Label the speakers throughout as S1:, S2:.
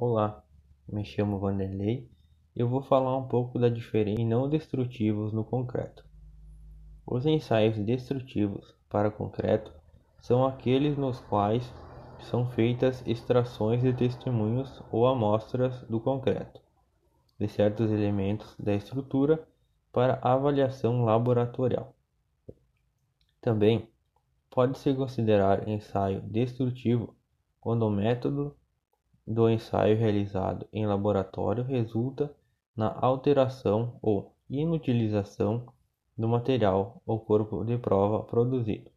S1: Olá, me chamo Vanderlei e eu vou falar um pouco da diferença em não destrutivos no concreto. Os ensaios destrutivos para concreto são aqueles nos quais são feitas extrações de testemunhos ou amostras do concreto, de certos elementos da estrutura para avaliação laboratorial. Também pode-se considerar ensaio destrutivo quando o método do ensaio realizado em laboratório resulta na alteração ou inutilização do material ou corpo de prova produzido,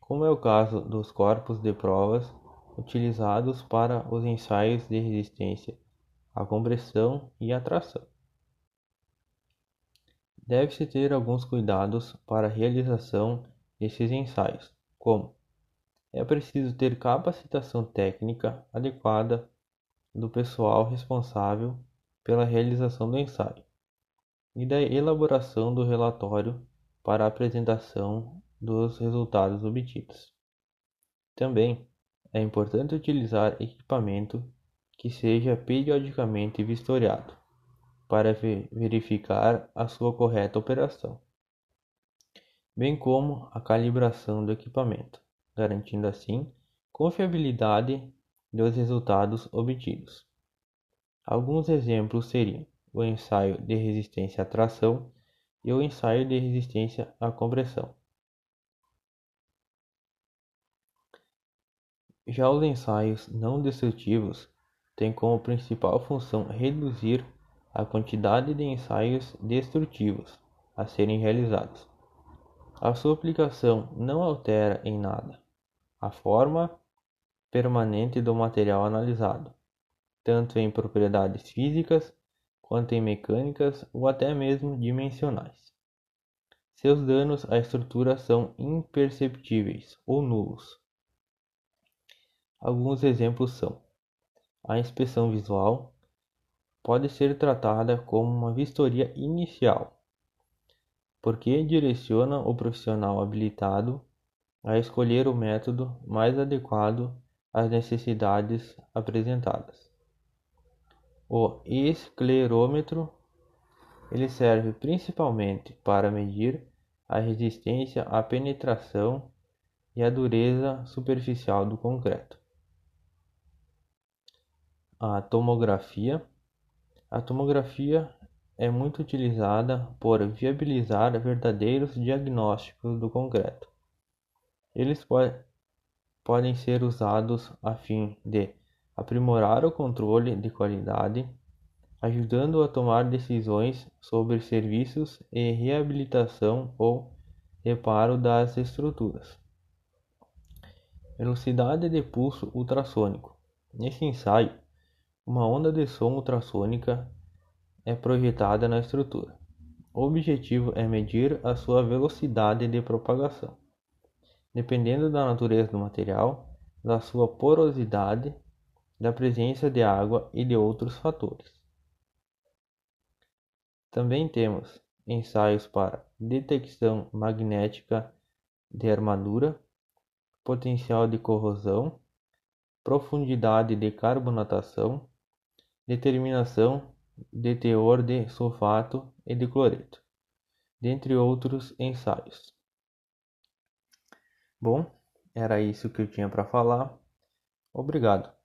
S1: como é o caso dos corpos de provas utilizados para os ensaios de resistência à compressão e à tração. Deve-se ter alguns cuidados para a realização desses ensaios, como é preciso ter capacitação técnica adequada do pessoal responsável pela realização do ensaio e da elaboração do relatório para a apresentação dos resultados obtidos. Também é importante utilizar equipamento que seja periodicamente vistoriado para verificar a sua correta operação, bem como a calibração do equipamento garantindo assim confiabilidade dos resultados obtidos. Alguns exemplos seriam o ensaio de resistência à tração e o ensaio de resistência à compressão. Já os ensaios não destrutivos têm como principal função reduzir a quantidade de ensaios destrutivos a serem realizados. A sua aplicação não altera em nada a forma permanente do material analisado, tanto em propriedades físicas quanto em mecânicas ou até mesmo dimensionais. Seus danos à estrutura são imperceptíveis ou nulos. Alguns exemplos são: a inspeção visual pode ser tratada como uma vistoria inicial, porque direciona o profissional habilitado a escolher o método mais adequado às necessidades apresentadas. O esclerômetro ele serve principalmente para medir a resistência à penetração e a dureza superficial do concreto. A tomografia. A tomografia é muito utilizada por viabilizar verdadeiros diagnósticos do concreto. Eles po podem ser usados a fim de aprimorar o controle de qualidade, ajudando a tomar decisões sobre serviços e reabilitação ou reparo das estruturas. Velocidade de pulso ultrassônico. Nesse ensaio, uma onda de som ultrassônica é projetada na estrutura. O objetivo é medir a sua velocidade de propagação dependendo da natureza do material, da sua porosidade, da presença de água e de outros fatores. Também temos ensaios para detecção magnética de armadura, potencial de corrosão, profundidade de carbonatação, determinação de teor de sulfato e de cloreto, dentre outros ensaios. Bom, era isso que eu tinha para falar. Obrigado.